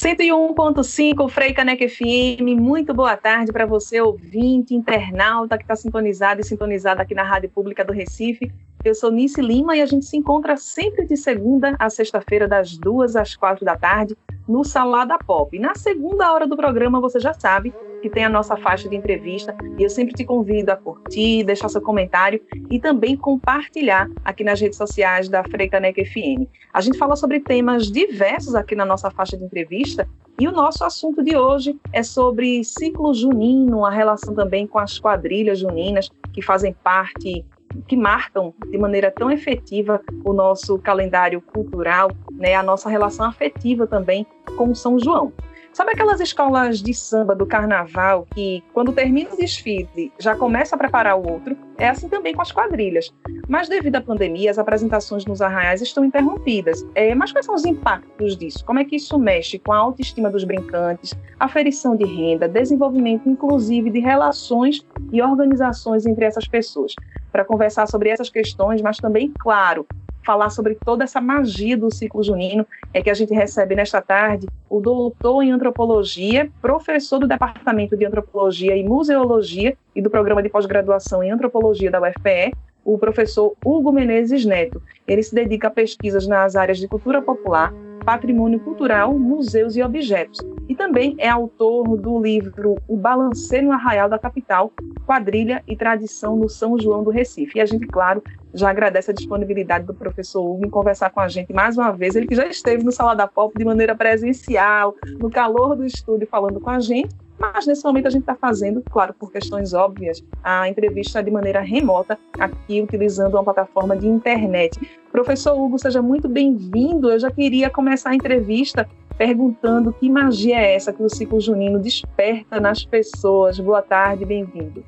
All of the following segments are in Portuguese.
101.5 Frei Caneca FM, muito boa tarde para você, ouvinte, internauta que está sintonizado e sintonizada aqui na Rádio Pública do Recife. Eu sou Nice Lima e a gente se encontra sempre de segunda a sexta-feira, das duas às quatro da tarde, no Salada Pop. Na segunda hora do programa, você já sabe que tem a nossa faixa de entrevista e eu sempre te convido a curtir, deixar seu comentário e também compartilhar aqui nas redes sociais da Freicanec FM. A gente fala sobre temas diversos aqui na nossa faixa de entrevista e o nosso assunto de hoje é sobre ciclo junino, a relação também com as quadrilhas juninas que fazem parte que marcam de maneira tão efetiva o nosso calendário cultural, né, a nossa relação afetiva também com São João. Sabe aquelas escolas de samba do carnaval que, quando termina o desfile, já começa a preparar o outro? É assim também com as quadrilhas. Mas, devido à pandemia, as apresentações nos arraiais estão interrompidas. É, mas quais são os impactos disso? Como é que isso mexe com a autoestima dos brincantes, aferição de renda, desenvolvimento, inclusive, de relações e organizações entre essas pessoas? Para conversar sobre essas questões, mas também, claro, falar sobre toda essa magia do ciclo junino, é que a gente recebe nesta tarde o doutor em antropologia, professor do Departamento de Antropologia e Museologia e do programa de pós-graduação em antropologia da UFPE, o professor Hugo Menezes Neto. Ele se dedica a pesquisas nas áreas de cultura popular, patrimônio cultural, museus e objetos. E também é autor do livro O Balanceio no Arraial da Capital, Quadrilha e Tradição no São João do Recife. E a gente, claro, já agradece a disponibilidade do professor Hugo em conversar com a gente mais uma vez. Ele que já esteve no Sala da Pop de maneira presencial, no calor do estúdio, falando com a gente. Mas nesse momento a gente está fazendo, claro, por questões óbvias, a entrevista de maneira remota, aqui utilizando uma plataforma de internet. Professor Hugo, seja muito bem-vindo. Eu já queria começar a entrevista perguntando que magia é essa que o ciclo junino desperta nas pessoas. Boa tarde, bem-vindo.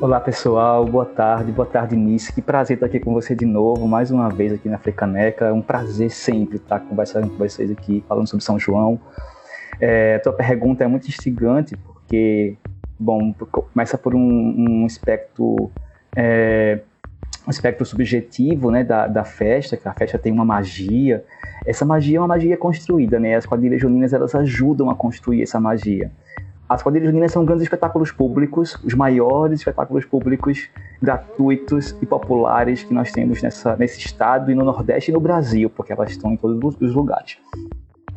Olá pessoal, boa tarde, boa tarde Nice, que prazer estar aqui com você de novo, mais uma vez aqui na Frecaneca, é um prazer sempre estar conversando com vocês aqui, falando sobre São João. É, tua pergunta é muito instigante, porque, bom, começa por um, um aspecto é, um aspecto subjetivo né, da, da festa, que a festa tem uma magia. Essa magia é uma magia construída, né? As quadrilhas juninas elas ajudam a construir essa magia. As quadrilhas juninas são grandes espetáculos públicos, os maiores espetáculos públicos gratuitos e populares que nós temos nessa, nesse estado e no Nordeste e no Brasil, porque elas estão em todos os lugares.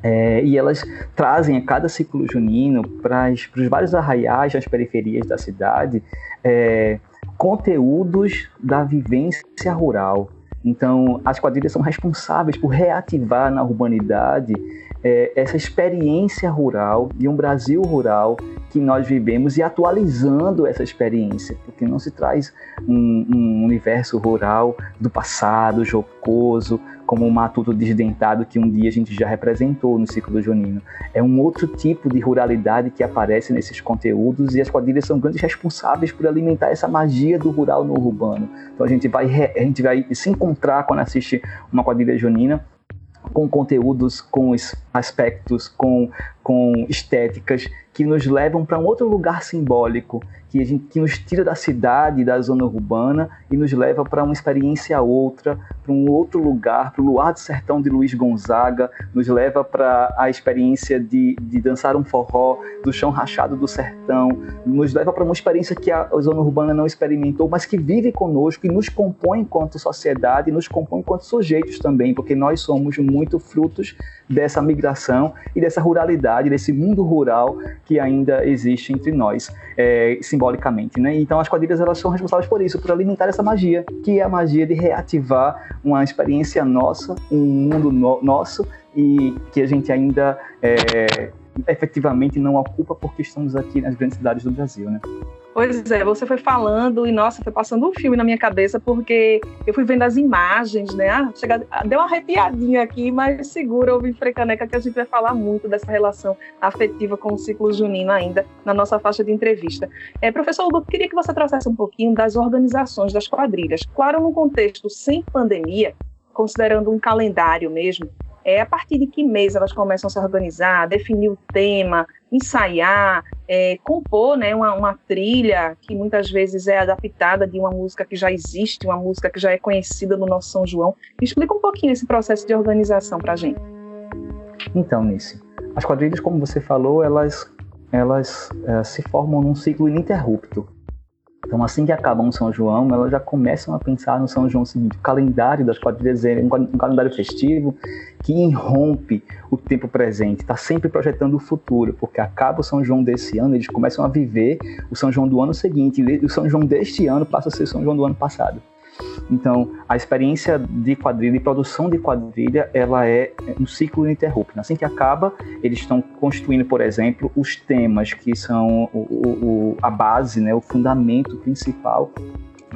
É, e elas trazem a cada ciclo junino para os vários arraiais nas periferias da cidade é, conteúdos da vivência rural. Então, as quadrilhas são responsáveis por reativar na urbanidade é, essa experiência rural de um Brasil rural que nós vivemos e atualizando essa experiência, porque não se traz um, um universo rural do passado, jocoso, como o matuto desdentado que um dia a gente já representou no ciclo junino. É um outro tipo de ruralidade que aparece nesses conteúdos e as quadrilhas são grandes responsáveis por alimentar essa magia do rural no urbano. Então a gente vai, a gente vai se encontrar quando assiste uma quadrilha junina com conteúdos, com aspectos, com, com estéticas que nos levam para um outro lugar simbólico, que, a gente, que nos tira da cidade, da zona urbana e nos leva para uma experiência outra, para um outro lugar, para o luar do sertão de Luiz Gonzaga, nos leva para a experiência de, de dançar um forró do chão rachado do sertão, nos leva para uma experiência que a zona urbana não experimentou, mas que vive conosco e nos compõe enquanto sociedade, nos compõe enquanto sujeitos também, porque nós somos muito frutos dessa migração e dessa ruralidade, desse mundo rural que ainda existe entre nós, é, simbolicamente. Né? Então as quadrilhas elas são responsáveis por isso, por alimentar essa magia, que é a magia de reativar uma experiência nossa, um mundo no nosso e que a gente ainda é, efetivamente não ocupa porque estamos aqui nas grandes cidades do Brasil. Né? Pois é, você foi falando e, nossa, foi passando um filme na minha cabeça, porque eu fui vendo as imagens, né? Ah, chega, deu uma arrepiadinha aqui, mas segura, ouvir Frecaneca, que a gente vai falar muito dessa relação afetiva com o ciclo junino ainda na nossa faixa de entrevista. É, professor Hugo, queria que você trouxesse um pouquinho das organizações das quadrilhas. Claro, num contexto sem pandemia, considerando um calendário mesmo, é a partir de que mês elas começam a se organizar, definir o tema, ensaiar, é, compor né, uma, uma, trilha que muitas vezes é adaptada de uma música que já existe, uma música que já é conhecida no nosso São João. Explica um pouquinho esse processo de organização para a gente. Então, Nice, As quadrilhas, como você falou, elas, elas é, se formam num ciclo ininterrupto. Então, assim que acaba um São João, elas já começam a pensar no São João seguinte. O calendário das quadrilhas é um calendário festivo que irrompe o tempo presente, está sempre projetando o futuro, porque acaba o São João desse ano, eles começam a viver o São João do ano seguinte, e o São João deste ano passa a ser o São João do ano passado. Então, a experiência de quadrilha e produção de quadrilha, ela é um ciclo ininterrupto. Assim que acaba, eles estão construindo, por exemplo, os temas que são o, o, a base, né, o fundamento principal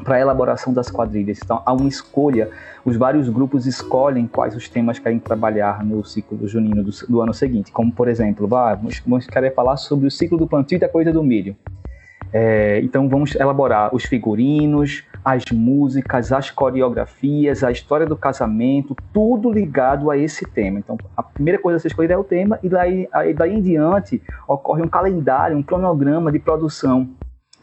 para a elaboração das quadrilhas. Então, há uma escolha, os vários grupos escolhem quais os temas querem trabalhar no ciclo junino do, do ano seguinte. Como, por exemplo, vamos, vamos querer falar sobre o ciclo do plantio e da coisa do milho. É, então, vamos elaborar os figurinos, as músicas, as coreografias, a história do casamento, tudo ligado a esse tema. Então, a primeira coisa a ser escolhida é o tema, e daí, daí em diante ocorre um calendário, um cronograma de produção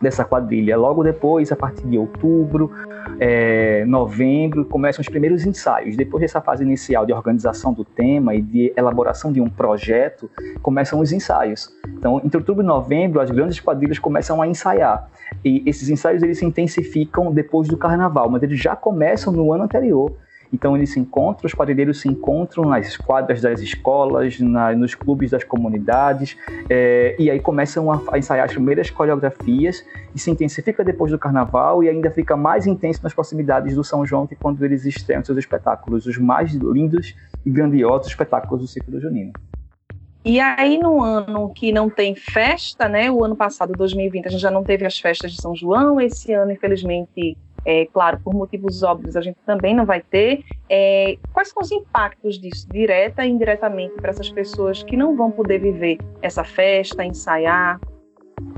dessa quadrilha. Logo depois, a partir de outubro, é, novembro, começam os primeiros ensaios. Depois dessa fase inicial de organização do tema e de elaboração de um projeto, começam os ensaios. Então, entre outubro e novembro, as grandes quadrilhas começam a ensaiar. E esses ensaios eles se intensificam depois do carnaval, mas eles já começam no ano anterior. Então eles se encontram, os quadrilheiros se encontram nas quadras das escolas, na, nos clubes das comunidades, é, e aí começam a, a, ensaiar as primeiras coreografias e se intensifica depois do carnaval e ainda fica mais intenso nas proximidades do São João, que é quando eles estreiam seus espetáculos, os mais lindos e grandiosos espetáculos do ciclo junino. E aí, no ano que não tem festa, né? O ano passado, 2020, a gente já não teve as festas de São João. Esse ano, infelizmente, é, claro, por motivos óbvios, a gente também não vai ter. É, quais são os impactos disso, direta e indiretamente, para essas pessoas que não vão poder viver essa festa, ensaiar?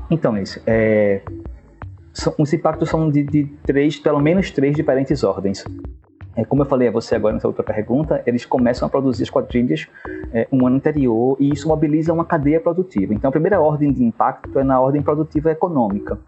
Então, isso. É, são, os impactos são de, de, três, pelo menos três diferentes ordens. É, como eu falei a você agora nessa outra pergunta, eles começam a produzir as quadrilhas é, um ano anterior e isso mobiliza uma cadeia produtiva. Então, a primeira ordem de impacto é na ordem produtiva econômica.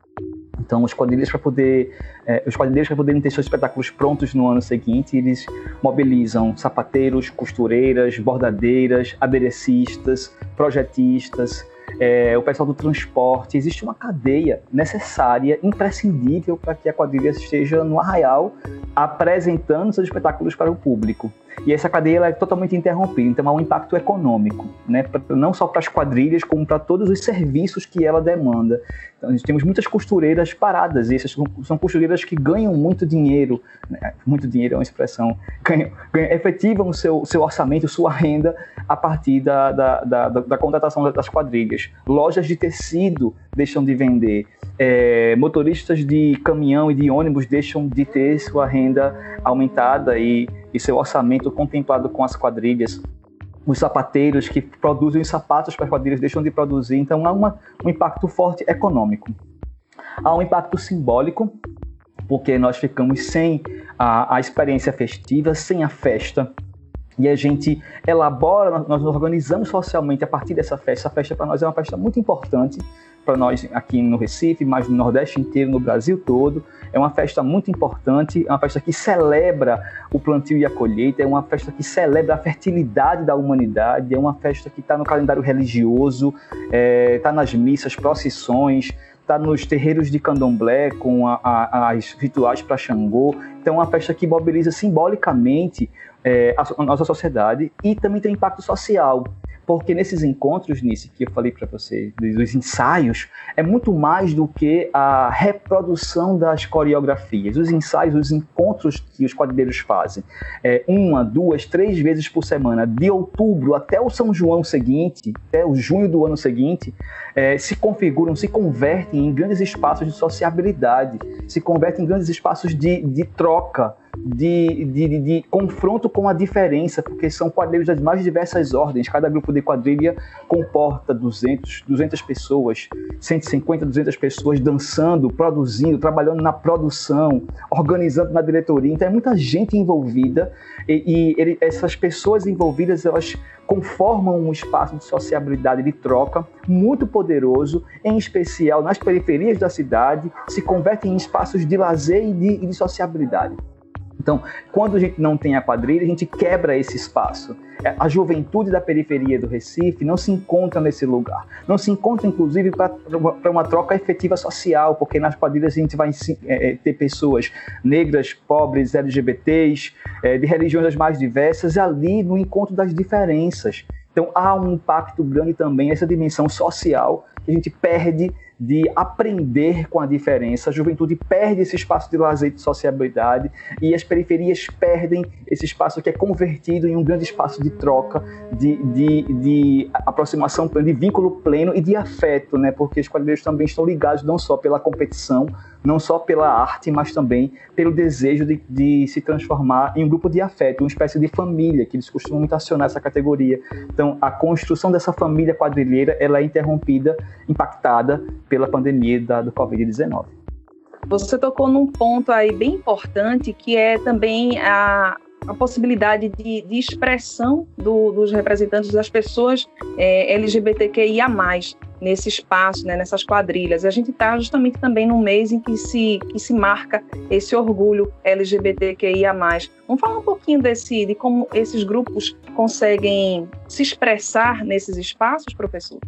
Então, os quadrilheiros para poder, é, os quadrilheiros para poderem ter seus espetáculos prontos no ano seguinte, eles mobilizam sapateiros, costureiras, bordadeiras, aderecistas, projetistas, é, o pessoal do transporte. Existe uma cadeia necessária, imprescindível para que a quadrilha esteja no arraial apresentando seus espetáculos para o público. E essa cadeia é totalmente interrompida, então há um impacto econômico, né? não só para as quadrilhas, como para todos os serviços que ela demanda. Então, nós temos muitas costureiras paradas, e essas são costureiras que ganham muito dinheiro, né? muito dinheiro é uma expressão, ganham, ganham, efetivam seu, seu orçamento, sua renda a partir da, da, da, da, da contratação das quadrilhas. Lojas de tecido deixam de vender, é, motoristas de caminhão e de ônibus deixam de ter sua renda aumentada e, e seu orçamento contemplado com as quadrilhas os sapateiros que produzem sapatos para as quadrilhas deixam de produzir, então há uma, um impacto forte econômico. Há um impacto simbólico, porque nós ficamos sem a, a experiência festiva, sem a festa, e a gente elabora, nós nos organizamos socialmente a partir dessa festa. Essa festa para nós é uma festa muito importante, para nós aqui no Recife, mas no Nordeste inteiro, no Brasil todo. É uma festa muito importante, é uma festa que celebra o plantio e a colheita, é uma festa que celebra a fertilidade da humanidade, é uma festa que está no calendário religioso, está é, tá nas missas, procissões, está nos terreiros de candomblé com a, a, as rituais para Xangô. Então, é uma festa que mobiliza simbolicamente é, a, a nossa sociedade e também tem impacto social porque nesses encontros, nisso que eu falei para você, dos ensaios, é muito mais do que a reprodução das coreografias. Os ensaios, os encontros que os quadrilheiros fazem, é, uma, duas, três vezes por semana, de outubro até o São João seguinte, até o junho do ano seguinte, é, se configuram, se convertem em grandes espaços de sociabilidade, se convertem em grandes espaços de, de troca, de, de, de, de, confronto com a diferença, porque são quadrilhas das mais diversas ordens. Cada grupo de quadrilha comporta 200, 200 pessoas, 150, 200 pessoas dançando, produzindo, trabalhando na produção, organizando na diretoria. Então é muita gente envolvida e, e ele, essas pessoas envolvidas elas conformam um espaço de sociabilidade, de troca muito poderoso, em especial nas periferias da cidade, se convertem em espaços de lazer e de, e de sociabilidade. Então, quando a gente não tem a quadrilha, a gente quebra esse espaço. É, a juventude da periferia do Recife não se encontra nesse lugar. Não se encontra, inclusive, para uma troca efetiva social, porque nas quadrilhas a gente vai é, é, ter pessoas negras, pobres, LGBTs, é, de religiões as mais diversas, ali no encontro das diferenças. Então, há um impacto grande também, essa dimensão social, que a gente perde de aprender com a diferença. A juventude perde esse espaço de lazer e de sociabilidade e as periferias perdem esse espaço que é convertido em um grande espaço de troca, de, de, de aproximação de vínculo pleno e de afeto, né? porque os quadrilheiros também estão ligados não só pela competição, não só pela arte, mas também pelo desejo de, de, se transformar em um grupo de afeto, uma espécie de família, que eles costumam muito acionar essa categoria. Então, a construção dessa família quadrilheira ela é interrompida, impactada pela pandemia da, do Covid-19. Você tocou num ponto aí bem importante, que é também a, a possibilidade de, de expressão do, dos representantes das pessoas é, LGBTQIA+, nesse espaço, né, nessas quadrilhas. A gente está justamente também num mês em que se, que se marca esse orgulho LGBTQIA+. Vamos falar um pouquinho desse, de como esses grupos conseguem se expressar nesses espaços, professor?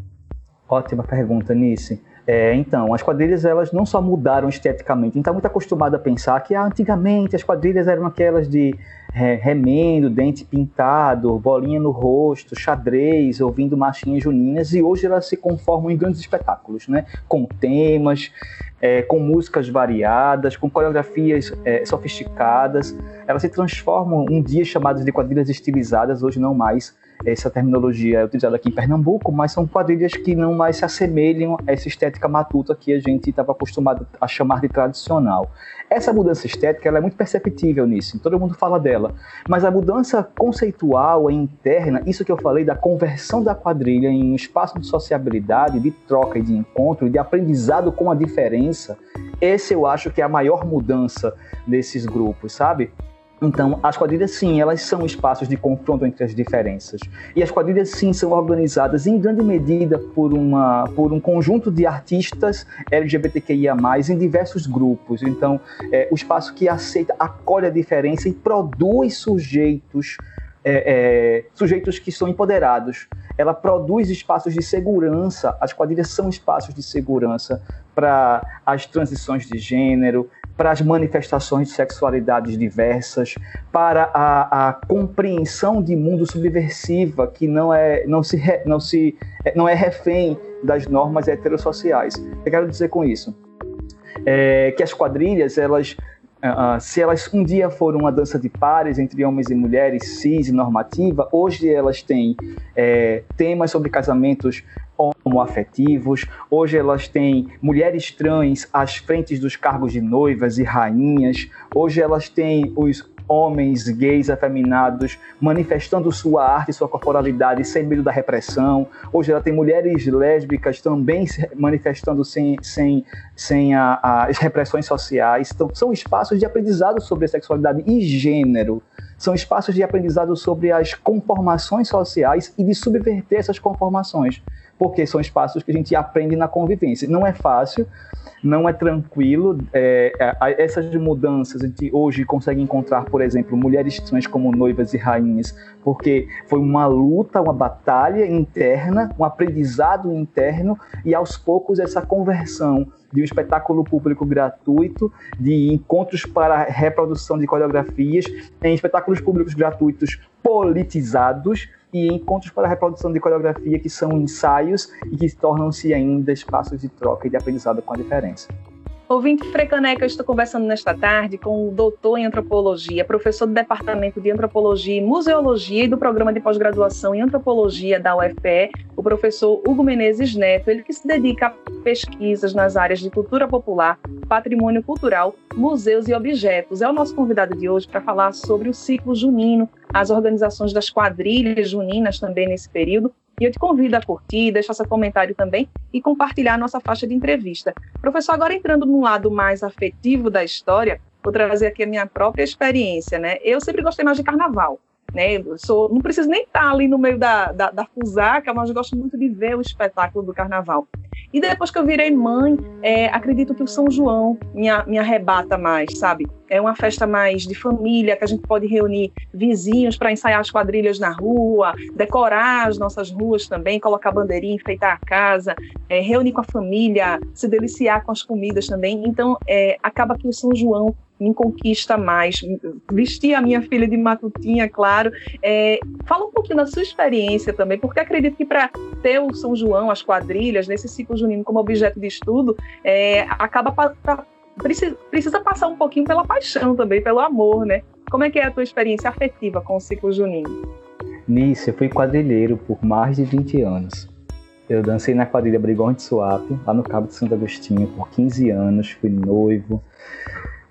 Ótima pergunta, Nice. É, então, as quadrilhas elas não só mudaram esteticamente, a gente está muito acostumado a pensar que ah, antigamente as quadrilhas eram aquelas de é, remendo, dente pintado, bolinha no rosto, xadrez, ouvindo marchinhas juninas, e hoje elas se conformam em grandes espetáculos, né? com temas, é, com músicas variadas, com coreografias é, sofisticadas. Elas se transformam um dia chamadas de quadrilhas estilizadas, hoje não mais essa terminologia é utilizada aqui em Pernambuco, mas são quadrilhas que não mais se assemelham a essa estética matuta que a gente estava acostumado a chamar de tradicional. Essa mudança estética é muito perceptível nisso, todo mundo fala dela, mas a mudança conceitual e interna, isso que eu falei da conversão da quadrilha em um espaço de sociabilidade, de troca e de encontro, de aprendizado com a diferença, esse eu acho que é a maior mudança desses grupos, sabe? Então, as quadrilhas, sim, elas são espaços de confronto entre as diferenças. E as quadrilhas, sim, são organizadas em grande medida por, uma, por um conjunto de artistas LGBTQIA, em diversos grupos. Então, é, o espaço que aceita, acolhe a diferença e produz sujeitos. É, é, sujeitos que são empoderados. Ela produz espaços de segurança. As quadrilhas são espaços de segurança para as transições de gênero, para as manifestações de sexualidades diversas, para a, a compreensão de mundo subversiva que não é não se não se não é refém das normas heterossociais. O que eu quero dizer com isso? É que as quadrilhas elas Uh, se elas um dia foram uma dança de pares entre homens e mulheres, cis e normativa, hoje elas têm é, temas sobre casamentos homoafetivos, hoje elas têm mulheres trans às frentes dos cargos de noivas e rainhas, hoje elas têm os homens gays afeminados manifestando sua arte e sua corporalidade sem medo da repressão. Hoje ela tem mulheres lésbicas também manifestando sem, sem, sem a, a, as repressões sociais. Então, são espaços de aprendizado sobre sexualidade e gênero. São espaços de aprendizado sobre as conformações sociais e de subverter essas conformações porque são espaços que a gente aprende na convivência. Não é fácil, não é tranquilo. É, é essas mudanças a gente hoje consegue encontrar, por exemplo, mulheres trans como noivas e rainhas, porque foi uma luta, uma batalha interna, um aprendizado interno e aos poucos essa conversão de um espetáculo público gratuito, de encontros para reprodução de coreografias, em espetáculos públicos gratuitos politizados e encontros para a reprodução de coreografia que são ensaios e que tornam-se ainda espaços de troca e de aprendizado com a diferença. Ouvinte Frecaneca, eu estou conversando nesta tarde com o doutor em antropologia, professor do Departamento de Antropologia e Museologia e do Programa de Pós-Graduação em Antropologia da UFPE, o professor Hugo Menezes Neto, ele que se dedica a pesquisas nas áreas de cultura popular, patrimônio cultural, museus e objetos. É o nosso convidado de hoje para falar sobre o ciclo junino, as organizações das quadrilhas juninas também nesse período e eu te convido a curtir, deixar seu comentário também e compartilhar a nossa faixa de entrevista. Professor, agora entrando no lado mais afetivo da história, vou trazer aqui a minha própria experiência, né? Eu sempre gostei mais de carnaval. Né? Eu sou, não preciso nem estar ali no meio da, da, da fusaca, mas eu gosto muito de ver o espetáculo do carnaval. E depois que eu virei mãe, é, acredito que o São João me, me arrebata mais, sabe? É uma festa mais de família, que a gente pode reunir vizinhos para ensaiar as quadrilhas na rua, decorar as nossas ruas também, colocar bandeirinha, enfeitar a casa, é, reunir com a família, se deliciar com as comidas também. Então, é, acaba que o São João me conquista mais. Vestir a minha filha de matutinha, claro. É, fala um pouquinho da sua experiência também, porque acredito que para ter o São João, as quadrilhas, nesse ciclo junino como objeto de estudo, é, acaba pra, precisa, precisa passar um pouquinho pela paixão também, pelo amor, né? Como é que é a tua experiência afetiva com o ciclo junino? Nisso, eu fui quadrilheiro por mais de 20 anos. Eu dancei na quadrilha Brigões de Suape, lá no Cabo de Santo Agostinho, por 15 anos, fui noivo.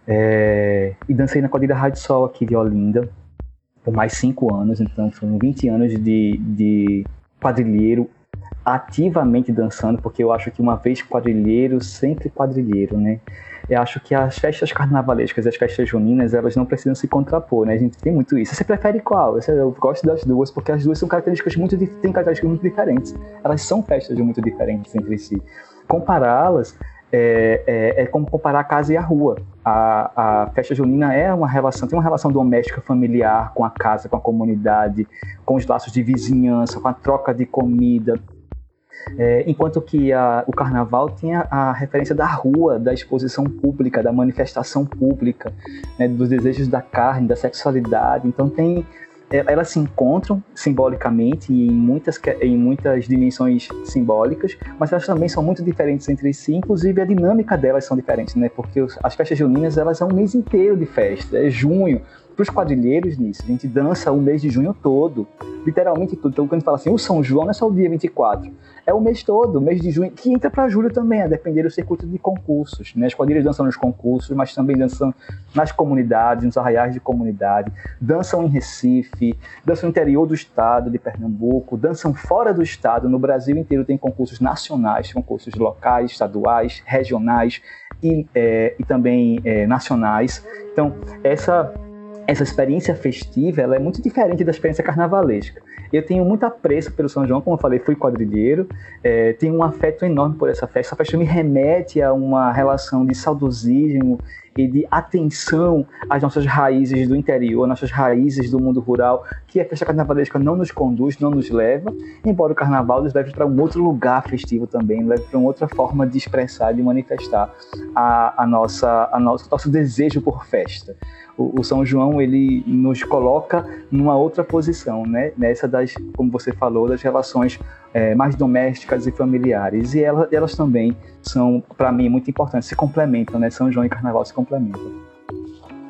É, e dancei na quadrilha Rádio Sol aqui de Olinda por mais cinco anos, então foram 20 anos de, de quadrilheiro ativamente dançando, porque eu acho que uma vez quadrilheiro, sempre quadrilheiro, né? Eu acho que as festas carnavalescas e as festas juninas, elas não precisam se contrapor, né? A gente tem muito isso. Você prefere qual? Eu gosto das duas, porque as duas são características muito, têm características muito diferentes. Elas são festas muito diferentes entre si. Compará-las é, é, é, como comparar a casa e a rua. A, a, festa junina é uma relação, tem uma relação doméstica familiar com a casa, com a comunidade, com os laços de vizinhança, com a troca de comida. É, enquanto que a, o carnaval tem a, a, referência da rua, da exposição pública, da manifestação pública, né, dos desejos da carne, da sexualidade. Então tem elas se encontram simbolicamente e em muitas, em muitas dimensões simbólicas, mas elas também são muito diferentes entre si, inclusive a dinâmica delas são diferentes, né? Porque as festas juninas, elas são um mês inteiro de festa, é junho, para os quadrilheiros nisso. A gente dança o mês de junho todo, literalmente tudo. Então, quando a gente fala assim, o São João não é só o dia 24, é o mês todo, o mês de junho, que entra para julho também, a depender do circuito de concursos. Né? As quadrilhas dançam nos concursos, mas também dançam nas comunidades, nos arraiais de comunidade, dançam em Recife, dançam no interior do estado de Pernambuco, dançam fora do estado, no Brasil inteiro tem concursos nacionais, concursos locais, estaduais, regionais e, é, e também é, nacionais. Então, essa essa experiência festiva ela é muito diferente da experiência carnavalesca. Eu tenho muito apreço pelo São João, como eu falei, fui quadrilheiro, é, tenho um afeto enorme por essa festa. Essa festa me remete a uma relação de saudosismo de atenção às nossas raízes do interior, nossas raízes do mundo rural, que a festa carnavalesca não nos conduz, não nos leva, embora o carnaval nos leve para um outro lugar festivo também, leve para uma outra forma de expressar, de manifestar a, a nossa, a nosso, nosso desejo por festa o, São João ele nos coloca numa outra posição, né? Nessa das, como você falou, das relações é, mais domésticas e familiares. E elas, elas também são, para mim, muito importantes, se complementam, né? São João e Carnaval se complementam.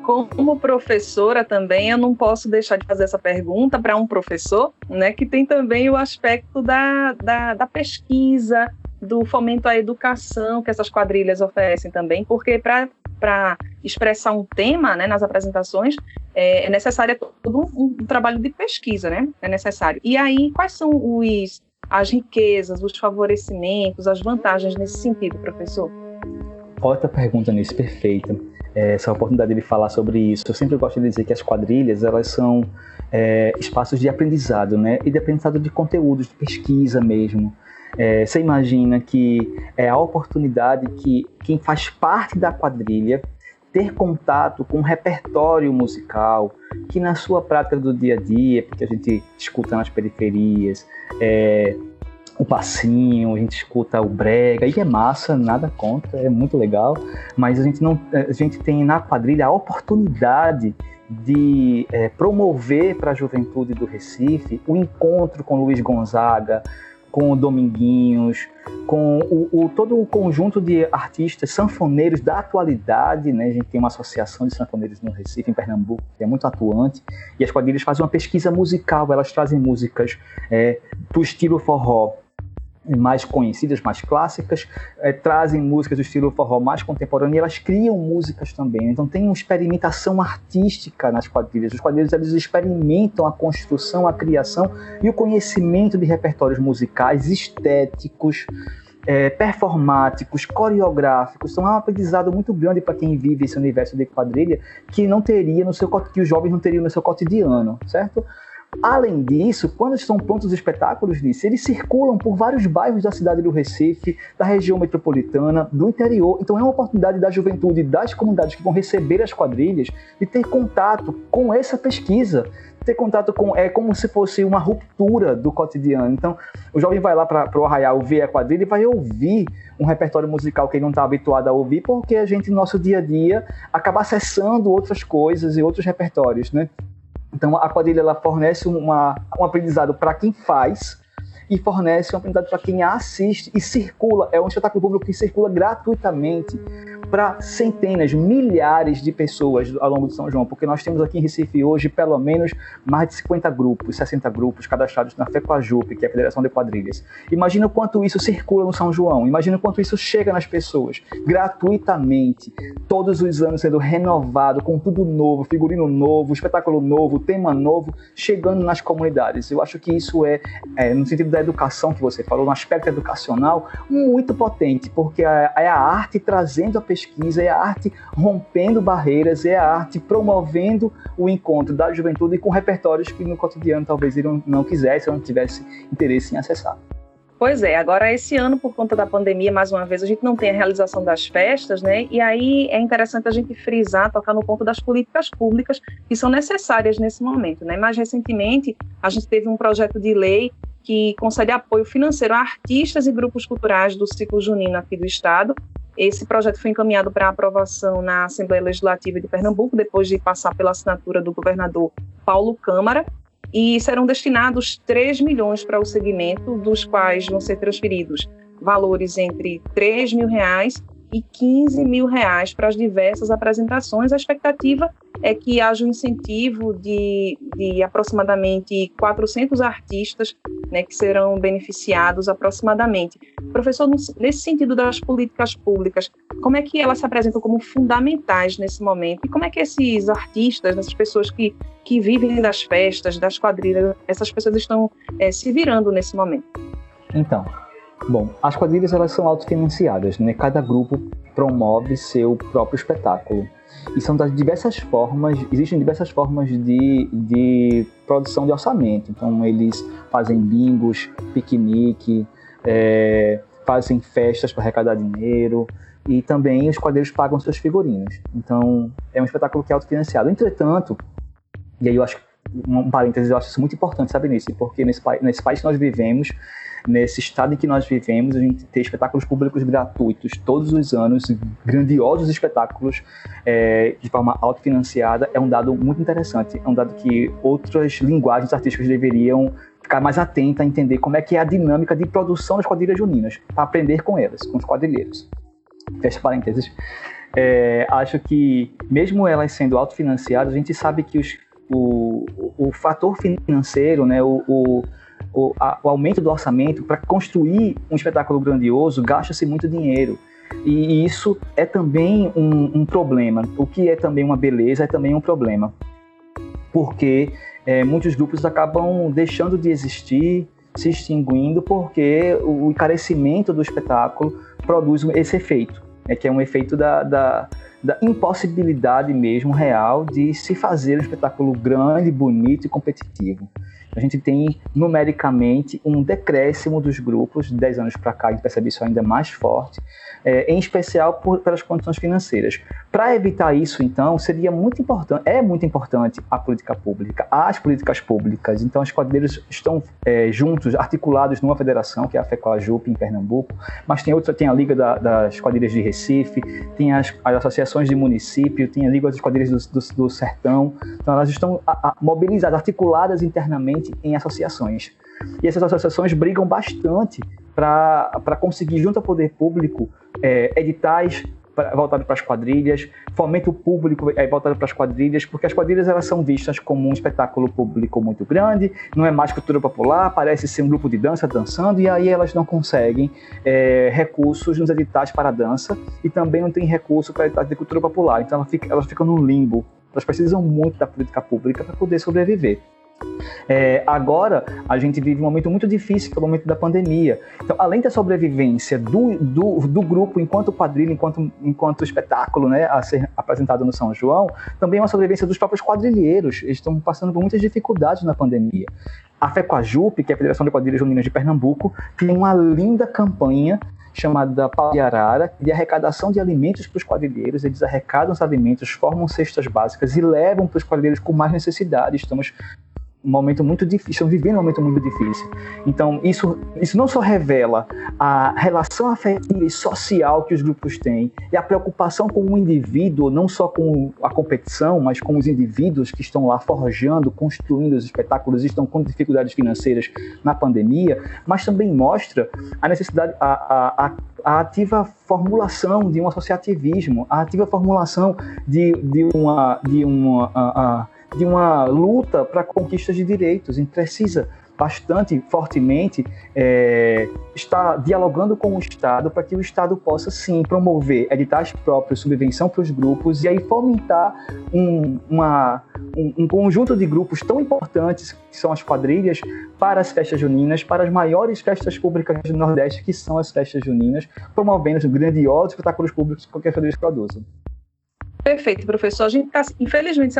Como professora também, eu não posso deixar de fazer essa pergunta para um professor, né? Que tem também o aspecto da, da, da pesquisa, do fomento à educação que essas quadrilhas oferecem também, porque para expressar um tema né, nas apresentações é, é necessário todo um, um, trabalho de pesquisa, né? É necessário. E aí, quais são os, as riquezas, os favorecimentos, as vantagens nesse sentido, professor? Outra pergunta nisso, perfeita. É, essa oportunidade de falar sobre isso. Eu sempre gosto de dizer que as quadrilhas, elas são é, espaços de aprendizado, né? E de aprendizado de conteúdos, de pesquisa mesmo. É, você imagina que é a oportunidade que quem faz parte da quadrilha ter contato com um repertório musical que na sua prática do dia a dia, porque a gente escuta nas periferias, é, o passinho, a gente escuta o brega, e é massa, nada contra, é muito legal, mas a gente não, a gente tem na quadrilha a oportunidade de é, promover para a juventude do Recife o encontro com Luiz Gonzaga, com o Dominguinhos, com o, o, todo o conjunto de artistas sanfoneiros da atualidade, né? A gente tem uma associação de sanfoneiros no Recife, em Pernambuco, que é muito atuante, e as quadrilhas fazem uma pesquisa musical, elas trazem músicas é, do estilo forró, mais conhecidas, mais clássicas, é, trazem músicas do estilo forró mais contemporâneo e elas criam músicas também. Então tem uma experimentação artística nas quadrilhas. Os quadrilhos eles experimentam a construção, a criação e o conhecimento de repertórios musicais, estéticos, é, performáticos, coreográficos. Então é um aprendizado muito grande para quem vive esse universo de quadrilha que não teria no seu que os jovens não teriam no seu cotidiano, certo? Além disso, quando estão prontos os espetáculos nisso, eles circulam por vários bairros da cidade do Recife, da região metropolitana, do interior. Então é uma oportunidade da juventude, das comunidades que vão receber as quadrilhas, de ter contato com essa pesquisa, ter contato com é como se fosse uma ruptura do cotidiano. Então, o jovem vai lá para o arraial ver a quadrilha e vai ouvir um repertório musical que ele não está habituado a ouvir, porque a gente, no nosso dia a dia, acaba acessando outras coisas e outros repertórios, né? Então, a quadrilha ela fornece uma, um aprendizado para quem faz, e fornece um aprendizado para quem assiste e circula. É um espetáculo público que circula gratuitamente para centenas, milhares de pessoas ao longo de São João, porque nós temos aqui em Recife hoje pelo menos mais de 50 grupos, 60 grupos cadastrados na FECOAJUP, que é a Federação de Quadrilhas. Imagina quanto isso circula no São João, imagina quanto isso chega nas pessoas gratuitamente, todos os anos sendo renovado com tudo novo, figurino novo, espetáculo novo, tema novo, chegando nas comunidades. Eu acho que isso é, é no sentido da educação que você falou, no aspecto educacional, muito potente, porque é, é a arte trazendo a pessoa pesquisa, é a arte rompendo barreiras, é a arte promovendo o encontro da juventude com repertórios que no cotidiano talvez ele não quisesse ou não tivesse interesse em acessar. Pois é, agora esse ano, por conta da pandemia, mais uma vez, a gente não tem a realização das festas, né? E aí é interessante a gente frisar, tocar no ponto das políticas públicas que são necessárias nesse momento, né? Mais recentemente, a gente teve um projeto de lei que concede apoio financeiro a artistas e grupos culturais do ciclo junino aqui do Estado, esse projeto foi encaminhado para aprovação na Assembleia Legislativa de Pernambuco, depois de passar pela assinatura do governador Paulo Câmara, e serão destinados 3 milhões para o segmento, dos quais vão ser transferidos valores entre 3 mil reais e 15 mil reais para as diversas apresentações. A expectativa é que haja um incentivo de, de aproximadamente 400 artistas né, que serão beneficiados aproximadamente. Professor, nesse sentido das políticas públicas, como é que elas se apresentam como fundamentais nesse momento? E como é que esses artistas, essas pessoas que, que vivem das festas, das quadrilhas, essas pessoas estão é, se virando nesse momento? Então, Bom, as quadrilhas elas são autofinanciadas, né? Cada grupo promove seu próprio espetáculo. E são das diversas formas, existem diversas formas de, de produção de orçamento. Então, eles fazem bingos, piquenique, é, fazem festas para arrecadar dinheiro, e também os quadrilhos pagam seus figurinos. Então, é um espetáculo que é autofinanciado. Entretanto, e aí eu acho, um parênteses, eu acho isso muito importante, sabe, nisso, porque nesse, nesse país que nós vivemos, nesse estado em que nós vivemos, a gente ter espetáculos públicos gratuitos todos os anos, grandiosos espetáculos é, de forma autofinanciada, é um dado muito interessante. É um dado que outras linguagens artísticas deveriam ficar mais atentas a entender como é que é a dinâmica de produção das quadrilhas juninas, para aprender com elas, com os quadrilheiros. Fecha parênteses. É, acho que, mesmo elas sendo autofinanciadas, a gente sabe que os, o, o, fator financeiro, né, o, o o, a, o aumento do orçamento para construir um espetáculo grandioso gasta-se muito dinheiro. E isso é também um, um, problema. O que é também uma beleza é também um problema. Porque é, muitos grupos acabam deixando de existir, se extinguindo, porque o encarecimento do espetáculo produz esse efeito, é que é um efeito da, da, da impossibilidade mesmo real de se fazer um espetáculo grande, bonito e competitivo a gente tem numericamente um decréscimo dos grupos, de 10 anos para cá a gente percebe isso ainda mais forte, é, em especial por, pelas condições financeiras. Para evitar isso, então, seria muito importante, é muito importante a política pública, as políticas públicas. Então, os quadrilheiros estão é, juntos, articulados numa federação, que é a FECOAJUP em Pernambuco, mas tem outra, tem a Liga da, das Quadrilhas de Recife, tem as, as, associações de município, tem a Liga das Quadrilhas do, do, do Sertão. Então, elas estão a, a, mobilizadas, articuladas internamente em associações. E essas associações brigam bastante para conseguir, junto ao poder público, é, editais voltado para as quadrilhas, fomento público é voltado para as quadrilhas, porque as quadrilhas elas são vistas como um espetáculo público muito grande, não é mais cultura popular, parece ser um grupo de dança dançando, e aí elas não conseguem é, recursos nos editais para dança e também não tem recurso para editais de cultura popular, então elas ficam, elas ficam no limbo. Elas precisam muito da política pública para poder sobreviver. É, agora, a gente vive um momento muito difícil, que é o momento da pandemia. Então, além da sobrevivência do, do, do grupo enquanto quadrilha, enquanto, enquanto espetáculo né, a ser apresentado no São João, também é uma sobrevivência dos próprios quadrilheiros. Eles estão passando por muitas dificuldades na pandemia. A FECOAJUP, que é a Federação de Quadrilhas Juninas de Pernambuco, tem uma linda campanha chamada Pau de Arara, de arrecadação de alimentos para os quadrilheiros. Eles arrecadam os alimentos, formam cestas básicas e levam para os quadrilheiros com mais necessidade. Estamos um momento muito difícil, estamos vivendo um momento muito difícil. Então, isso, isso não só revela a relação afetiva e social que os grupos têm, e a preocupação com o indivíduo, não só com a competição, mas com os indivíduos que estão lá forjando, construindo os espetáculos estão com dificuldades financeiras na pandemia, mas também mostra a necessidade, a, a, a a ativa formulação de um associativismo, a ativa formulação de, de uma, de uma de uma luta para conquistas de direitos. Gente precisa bastante fortemente é, estar dialogando com o Estado para que o Estado possa sim promover editais próprios, subvenção para os grupos e aí fomentar um, uma, um, um, conjunto de grupos tão importantes que são as quadrilhas para as festas juninas, para as maiores festas públicas do Nordeste que são as festas juninas, promovendo grandiosos espetáculos públicos que qualquer quadrilha produza. Perfeito, professor. A gente está, infelizmente, se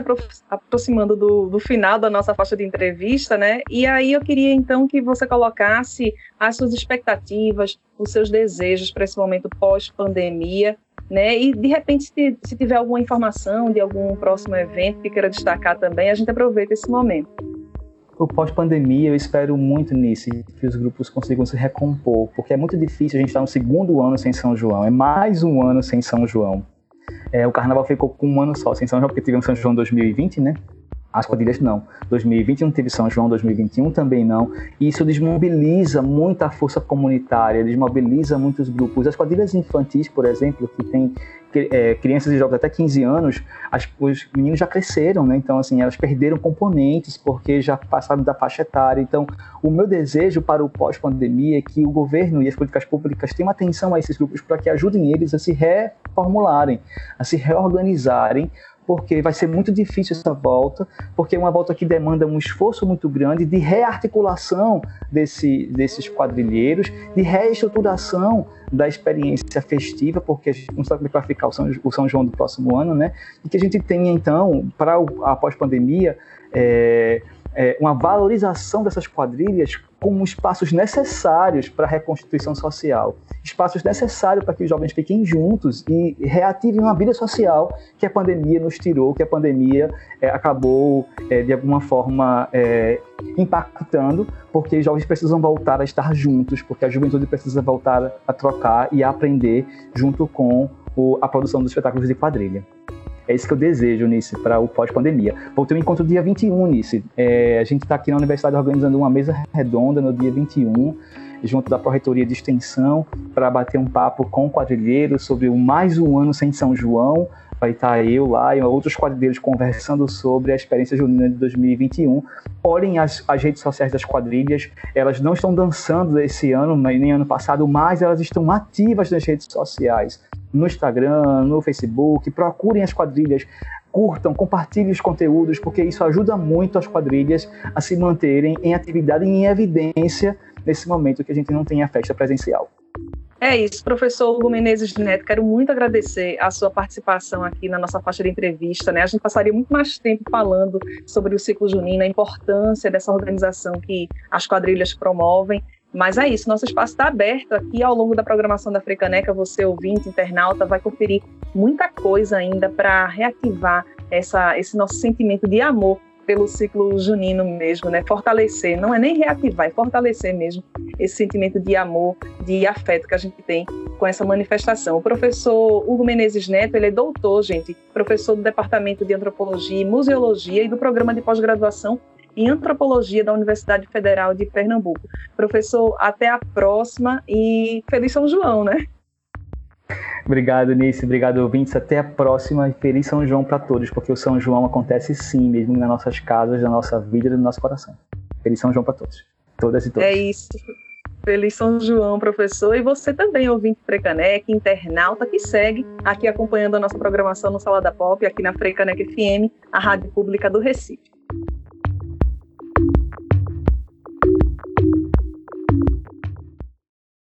aproximando do, do, final da nossa faixa de entrevista, né? E aí eu queria, então, que você colocasse as suas expectativas, os seus desejos para esse momento pós-pandemia, né? E, de repente, se, se tiver alguma informação de algum próximo evento que queira destacar também, a gente aproveita esse momento o pós-pandemia, eu espero muito nisso, que os grupos consigam se recompor, porque é muito difícil a gente estar no segundo ano sem São João, é mais um ano sem São João. É, o carnaval ficou com um ano só, sem São João, porque tivemos São João 2020, né? As quadrilhas não. 2020 não teve São João, 2021 também não. E isso desmobiliza muita força comunitária, desmobiliza muitos grupos. As quadrilhas infantis, por exemplo, que tem é, crianças e jovens até 15 anos, as, os meninos já cresceram, né? Então, assim, elas perderam componentes porque já passaram da faixa etária. Então, o meu desejo para o pós-pandemia é que o governo e as políticas públicas tenham atenção a esses grupos para que ajudem eles a se reformularem, a se reorganizarem porque vai ser muito difícil essa volta, porque é uma volta que demanda um esforço muito grande de rearticulação desse, desses quadrilheiros, de reestruturação da experiência festiva, porque a gente não sabe como é vai ficar o São, o São João do próximo ano, né? E que a gente tenha, então, para a pós-pandemia, é, é, uma valorização dessas quadrilhas como espaços necessários para a reconstituição social, espaços necessários para que os jovens fiquem juntos e reativem uma vida social que a pandemia nos tirou, que a pandemia é, acabou é, de alguma forma é, impactando, porque os jovens precisam voltar a estar juntos, porque a juventude precisa voltar a trocar e a aprender junto com o, a produção dos espetáculos de quadrilha. É isso que eu desejo, Nice, para o pós-pandemia. Vou ter um encontro dia 21, Nice. É, a gente está aqui na universidade organizando uma mesa redonda no dia 21, junto da Pró-Reitoria de Extensão, para bater um papo com quadrilheiros sobre o mais um ano sem São João. Vai estar tá eu lá e outros quadrilheiros conversando sobre a experiência junina de 2021. Olhem as, as redes sociais das quadrilhas, elas não estão dançando esse ano, nem ano passado, mas elas estão ativas nas redes sociais no Instagram, no Facebook, procurem as quadrilhas, curtam, compartilhem os conteúdos, porque isso ajuda muito as quadrilhas a se manterem em atividade e em evidência nesse momento que a gente não tem a festa presencial. É isso, professor Hugo Menezes Neto, quero muito agradecer a sua participação aqui na nossa faixa de entrevista. Né? A gente passaria muito mais tempo falando sobre o ciclo junino, a importância dessa organização que as quadrilhas promovem. Mas é isso, nosso espaço está aberto aqui ao longo da programação da Frecaneca. Você, ouvinte, internauta, vai conferir muita coisa ainda para reativar essa, esse nosso sentimento de amor pelo ciclo junino mesmo, né? Fortalecer, não é nem reativar, é fortalecer mesmo esse sentimento de amor, de afeto que a gente tem com essa manifestação. O professor Hugo Menezes Neto, ele é doutor, gente, professor do Departamento de Antropologia e Museologia e do programa de pós-graduação em Antropologia da Universidade Federal de Pernambuco. Professor, até a próxima e feliz São João, né? Obrigado, Nice. Obrigado, ouvintes. Até a próxima e feliz São João para todos, porque o São João acontece sim, mesmo nas nossas casas, na nossa vida e no nosso coração. Feliz São João para todos. Todas e todos. É isso. Feliz São João, professor. E você também, ouvinte Frecanec, internauta, que segue aqui acompanhando a nossa programação no Salada Pop, aqui na Frecanec FM, a rádio pública do Recife.